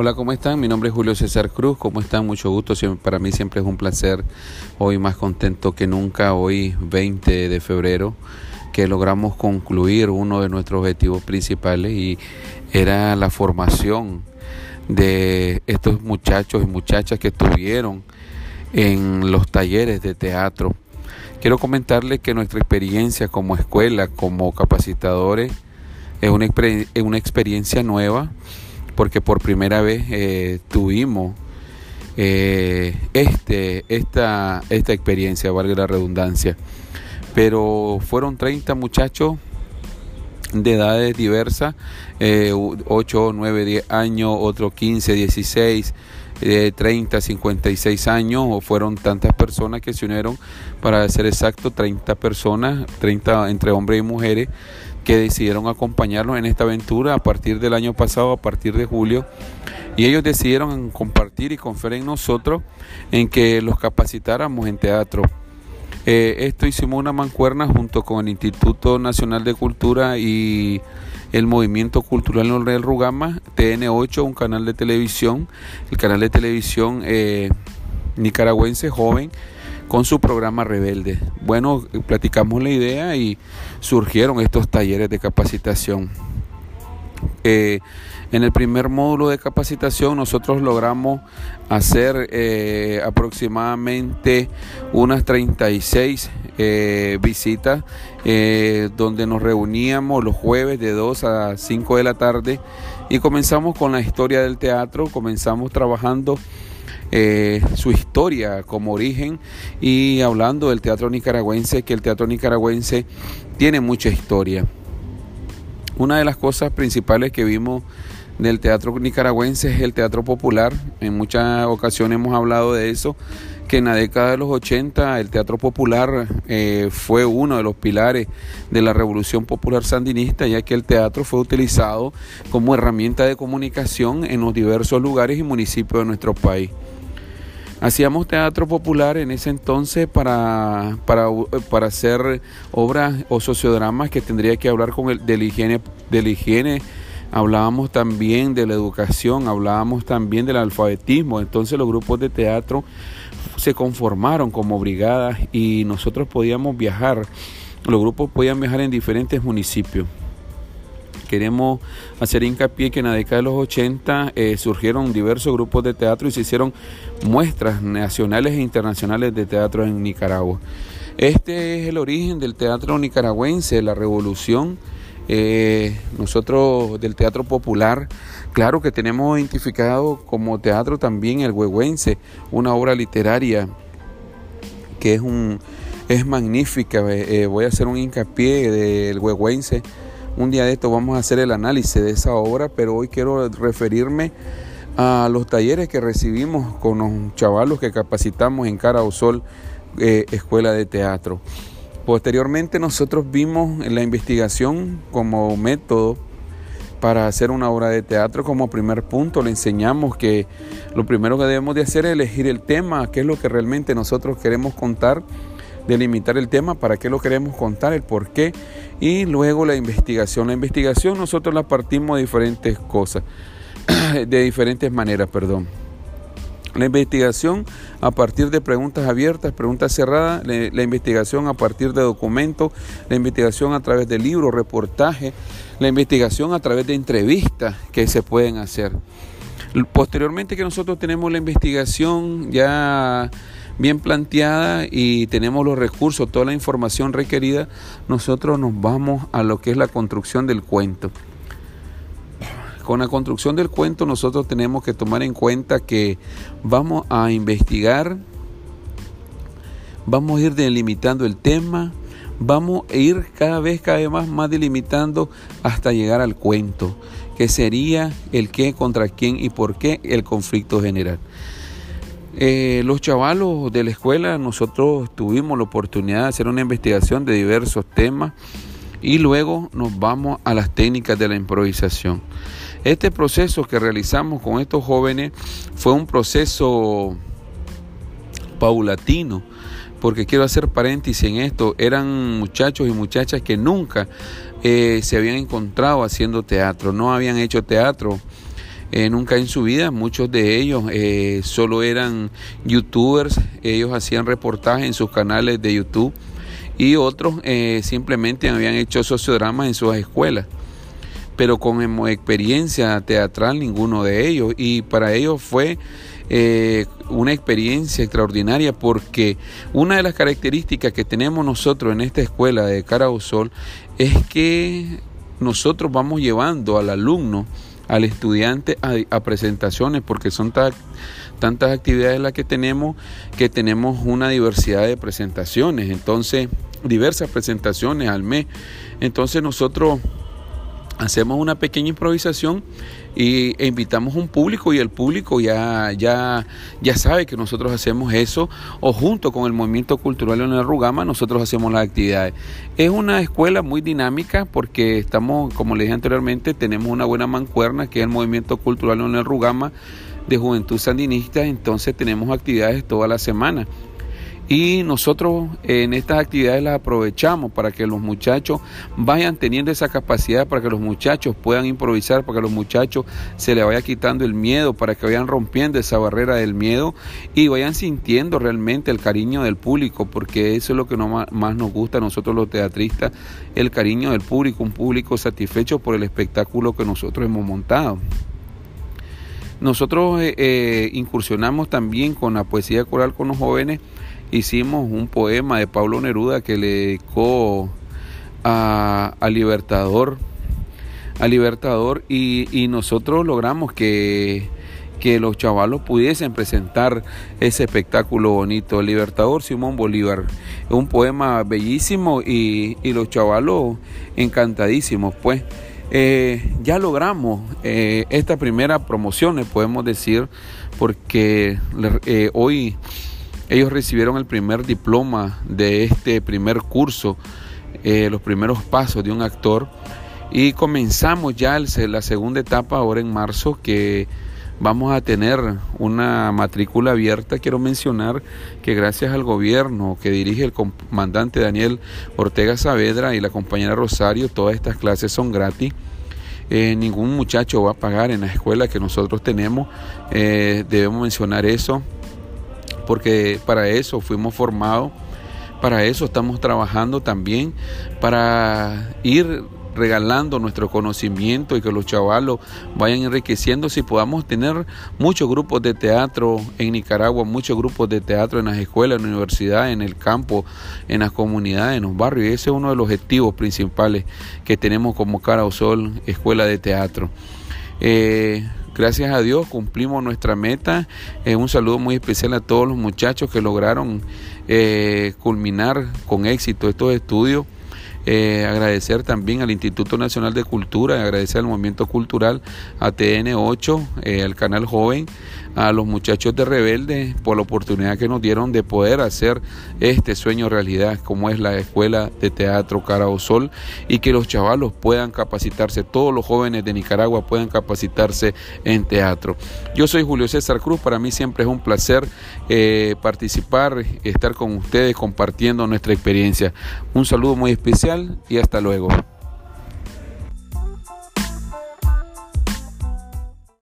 Hola, ¿cómo están? Mi nombre es Julio César Cruz. ¿Cómo están? Mucho gusto. Para mí siempre es un placer. Hoy más contento que nunca. Hoy 20 de febrero que logramos concluir uno de nuestros objetivos principales y era la formación de estos muchachos y muchachas que estuvieron en los talleres de teatro. Quiero comentarles que nuestra experiencia como escuela, como capacitadores, es una, es una experiencia nueva porque por primera vez eh, tuvimos eh, este, esta, esta experiencia, valga la redundancia. Pero fueron 30 muchachos de edades diversas, 8, 9, 10 años, otros 15, 16, 30, 56 años, o fueron tantas personas que se unieron, para ser exacto, 30 personas, 30 entre hombres y mujeres, que decidieron acompañarnos en esta aventura a partir del año pasado, a partir de julio. Y ellos decidieron compartir y confiar en nosotros en que los capacitáramos en teatro. Eh, esto hicimos una mancuerna junto con el Instituto Nacional de Cultura y el Movimiento Cultural Norrel Rugama, TN8, un canal de televisión, el canal de televisión eh, nicaragüense joven con su programa Rebelde. Bueno, platicamos la idea y surgieron estos talleres de capacitación. Eh, en el primer módulo de capacitación nosotros logramos hacer eh, aproximadamente unas 36 eh, visitas donde nos reuníamos los jueves de 2 a 5 de la tarde y comenzamos con la historia del teatro, comenzamos trabajando eh, su historia como origen y hablando del teatro nicaragüense, que el teatro nicaragüense tiene mucha historia. Una de las cosas principales que vimos del teatro nicaragüense es el teatro popular. En muchas ocasiones hemos hablado de eso, que en la década de los 80 el teatro popular eh, fue uno de los pilares de la revolución popular sandinista, ya que el teatro fue utilizado como herramienta de comunicación en los diversos lugares y municipios de nuestro país. Hacíamos teatro popular en ese entonces para, para, para hacer obras o sociodramas que tendría que hablar con el, de, la higiene, de la higiene. Hablábamos también de la educación, hablábamos también del alfabetismo. Entonces los grupos de teatro se conformaron como brigadas y nosotros podíamos viajar. Los grupos podían viajar en diferentes municipios queremos hacer hincapié que en la década de los 80 eh, surgieron diversos grupos de teatro y se hicieron muestras nacionales e internacionales de teatro en Nicaragua. Este es el origen del teatro nicaragüense, la revolución. Eh, nosotros del teatro popular, claro que tenemos identificado como teatro también el huehuense, una obra literaria que es un es magnífica. Eh, voy a hacer un hincapié del huehuense un día de esto vamos a hacer el análisis de esa obra, pero hoy quiero referirme a los talleres que recibimos con los chavalos que capacitamos en Cara o Sol, eh, Escuela de Teatro. Posteriormente nosotros vimos la investigación como método para hacer una obra de teatro como primer punto. Le enseñamos que lo primero que debemos de hacer es elegir el tema, qué es lo que realmente nosotros queremos contar delimitar el tema, para qué lo queremos contar, el por qué, y luego la investigación. La investigación nosotros la partimos de diferentes cosas, de diferentes maneras, perdón. La investigación a partir de preguntas abiertas, preguntas cerradas, la, investigación a partir de documentos, la investigación a través de libros, reportajes, la investigación a través de entrevistas que se pueden hacer. Posteriormente que nosotros tenemos la investigación ya bien planteada y tenemos los recursos, toda la información requerida, nosotros nos vamos a lo que es la construcción del cuento. Con la construcción del cuento nosotros tenemos que tomar en cuenta que vamos a investigar, vamos a ir delimitando el tema, vamos a ir cada vez, cada vez más, delimitando hasta llegar al cuento, que sería el qué, contra quién y por qué el conflicto general. Eh, los chavalos de la escuela, nosotros tuvimos la oportunidad de hacer una investigación de diversos temas y luego nos vamos a las técnicas de la improvisación. Este proceso que realizamos con estos jóvenes fue un proceso paulatino, porque quiero hacer paréntesis en esto, eran muchachos y muchachas que nunca eh, se habían encontrado haciendo teatro, no habían hecho teatro eh, nunca en su vida. Muchos de ellos eh, solo eran youtubers, ellos hacían reportajes en sus canales de YouTube y otros simplemente habían hecho sociodramas en sus escuelas. Pero con em, experiencia teatral ninguno de ellos y para ellos fue una experiencia extraordinaria porque una de las características que tenemos nosotros en esta escuela de Sol es que nosotros vamos llevando al alumno al estudiante a, presentaciones porque son tantas actividades las que tenemos que tenemos una diversidad de presentaciones, entonces diversas presentaciones al mes. Entonces nosotros hacemos una pequeña improvisación y, e invitamos un público y el público ya, ya, ya sabe que nosotros hacemos eso o junto con el movimiento cultural en el Rugama nosotros hacemos las actividades. Es una escuela muy dinámica porque estamos, como le dije anteriormente, tenemos una buena mancuerna que es el movimiento cultural en el Rugama de Juventud Sandinista, entonces tenemos actividades toda la semana. Y nosotros en estas actividades las aprovechamos para que los muchachos vayan teniendo esa capacidad, para que los muchachos puedan improvisar, para que los muchachos se les vaya quitando el miedo, para que vayan rompiendo esa barrera del miedo y vayan sintiendo realmente el cariño del público, porque eso es lo que más nos gusta a nosotros los teatristas, el cariño del público, un público satisfecho por el espectáculo que nosotros hemos montado. Nosotros eh, eh, incursionamos también con la poesía coral con los jóvenes hicimos un poema de Pablo Neruda que le dedicó a, Libertador, a Libertador y, nosotros logramos que, que los chavalos pudiesen presentar ese espectáculo bonito. Libertador Simón Bolívar. Un poema bellísimo y, los chavalos encantadísimos, pues. Eh, ya logramos eh, esta primera promoción, podemos decir, porque eh, hoy ellos recibieron el primer diploma de este primer curso, eh, los primeros pasos de un actor. Y comenzamos ya la segunda etapa ahora en marzo que vamos a tener una matrícula abierta. Quiero mencionar que gracias al gobierno que dirige el comandante Daniel Ortega Saavedra y la compañera Rosario, todas estas clases son gratis. Eh, ningún muchacho va a pagar en la escuela que nosotros tenemos. Eh, debemos mencionar eso porque para eso fuimos formados, para eso estamos trabajando también, para ir regalando nuestro conocimiento y que los chavalos vayan enriqueciéndose y podamos tener muchos grupos de teatro en Nicaragua, muchos grupos de teatro en las escuelas, en las universidades, en el campo, en las comunidades, en los barrios. Ese es uno de los objetivos principales que tenemos como Cara o Sol, Escuela de Teatro. Eh, Gracias a Dios cumplimos nuestra meta. Eh, un saludo muy especial a todos los muchachos que lograron eh, culminar con éxito estos estudios. Eh, agradecer también al Instituto Nacional de Cultura, agradecer al Movimiento Cultural, a TN8, al Canal Joven, a los muchachos de Rebelde por la oportunidad que nos dieron de poder hacer este sueño realidad, como es la Escuela de Teatro Sol y que los chavalos puedan capacitarse, todos los jóvenes de Nicaragua puedan capacitarse en teatro. Yo soy Julio César Cruz, para mí siempre es un placer eh, participar, estar con ustedes compartiendo nuestra experiencia. Un saludo muy especial y hasta luego.